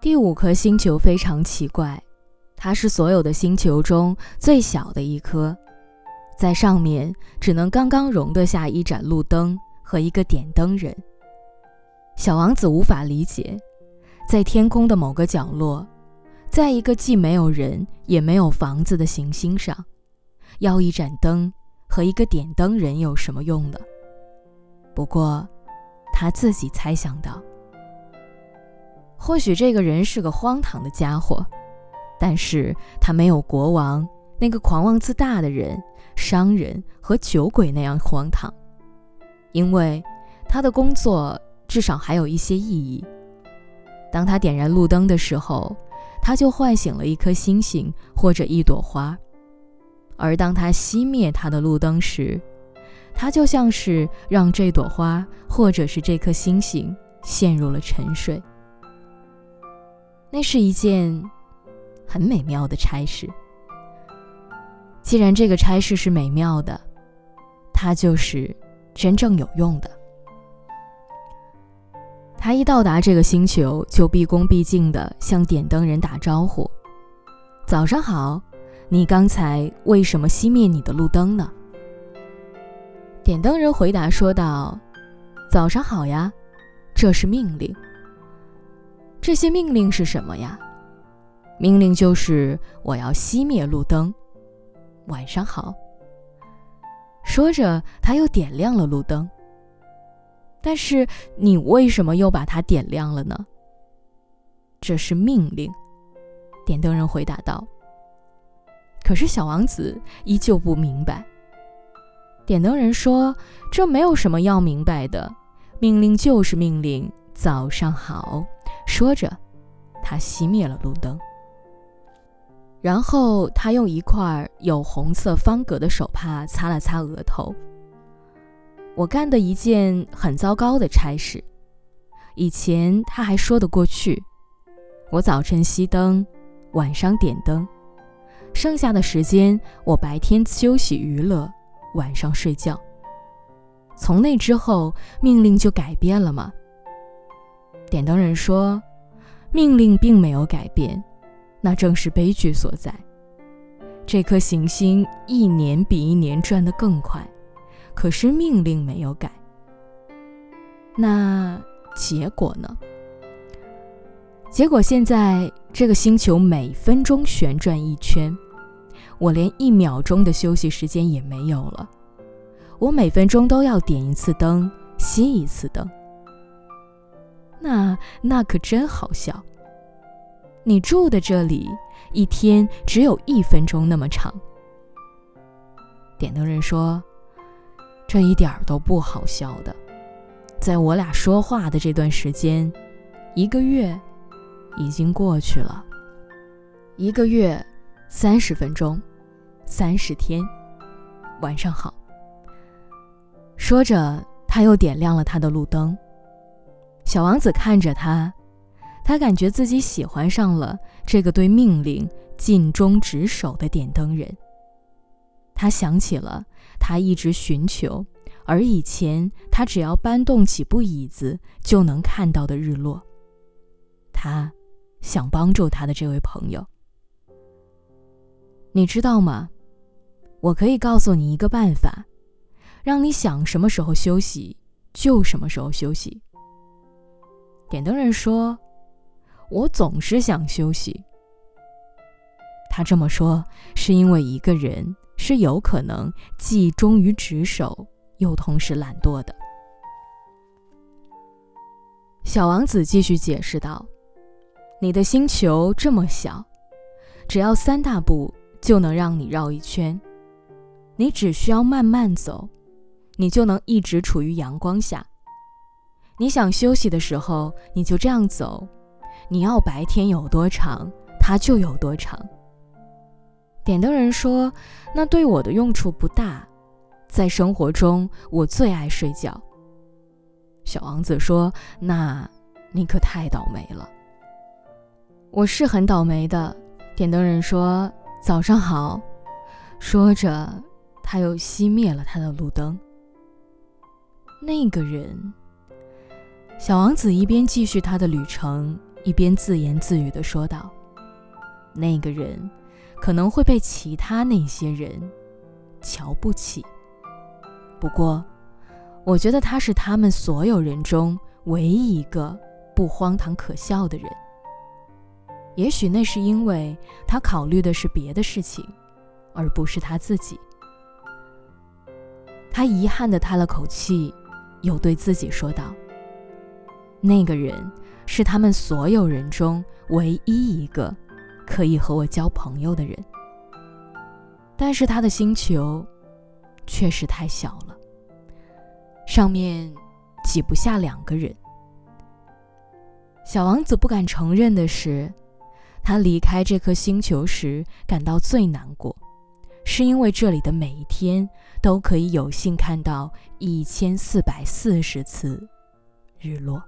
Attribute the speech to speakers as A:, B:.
A: 第五颗星球非常奇怪，它是所有的星球中最小的一颗，在上面只能刚刚容得下一盏路灯和一个点灯人。小王子无法理解，在天空的某个角落，在一个既没有人也没有房子的行星上，要一盏灯和一个点灯人有什么用呢？不过，他自己猜想到。或许这个人是个荒唐的家伙，但是他没有国王那个狂妄自大的人、商人和酒鬼那样荒唐，因为他的工作至少还有一些意义。当他点燃路灯的时候，他就唤醒了一颗星星或者一朵花；而当他熄灭他的路灯时，他就像是让这朵花或者是这颗星星陷入了沉睡。那是一件很美妙的差事。既然这个差事是美妙的，它就是真正有用的。他一到达这个星球，就毕恭毕敬地向点灯人打招呼：“早上好，你刚才为什么熄灭你的路灯呢？”点灯人回答说道：“早上好呀，这是命令。”这些命令是什么呀？命令就是我要熄灭路灯。晚上好。说着，他又点亮了路灯。但是你为什么又把它点亮了呢？这是命令。点灯人回答道。可是小王子依旧不明白。点灯人说：“这没有什么要明白的，命令就是命令。早上好。”说着，他熄灭了路灯。然后他用一块有红色方格的手帕擦了擦额头。我干的一件很糟糕的差事，以前他还说得过去。我早晨熄灯，晚上点灯，剩下的时间我白天休息娱乐，晚上睡觉。从那之后，命令就改变了吗？点灯人说：“命令并没有改变，那正是悲剧所在。这颗行星一年比一年转得更快，可是命令没有改。那结果呢？结果现在这个星球每分钟旋转一圈，我连一秒钟的休息时间也没有了。我每分钟都要点一次灯，熄一次灯。”那那可真好笑。你住的这里一天只有一分钟那么长。点灯人说：“这一点都不好笑的。在我俩说话的这段时间，一个月已经过去了。一个月三十分钟，三十天。晚上好。”说着，他又点亮了他的路灯。小王子看着他，他感觉自己喜欢上了这个对命令尽忠职守的点灯人。他想起了他一直寻求，而以前他只要搬动几部椅子就能看到的日落。他想帮助他的这位朋友。你知道吗？我可以告诉你一个办法，让你想什么时候休息就什么时候休息。点灯人说：“我总是想休息。”他这么说是因为一个人是有可能既忠于职守，又同时懒惰的。小王子继续解释道：“你的星球这么小，只要三大步就能让你绕一圈。你只需要慢慢走，你就能一直处于阳光下。”你想休息的时候，你就这样走。你要白天有多长，它就有多长。点灯人说：“那对我的用处不大，在生活中我最爱睡觉。”小王子说：“那你可太倒霉了。”我是很倒霉的。点灯人说：“早上好。”说着，他又熄灭了他的路灯。那个人。小王子一边继续他的旅程，一边自言自语地说道：“那个人可能会被其他那些人瞧不起，不过，我觉得他是他们所有人中唯一一个不荒唐可笑的人。也许那是因为他考虑的是别的事情，而不是他自己。”他遗憾地叹了口气，又对自己说道。那个人是他们所有人中唯一一个可以和我交朋友的人，但是他的星球确实太小了，上面挤不下两个人。小王子不敢承认的是，他离开这颗星球时感到最难过，是因为这里的每一天都可以有幸看到一千四百四十次日落。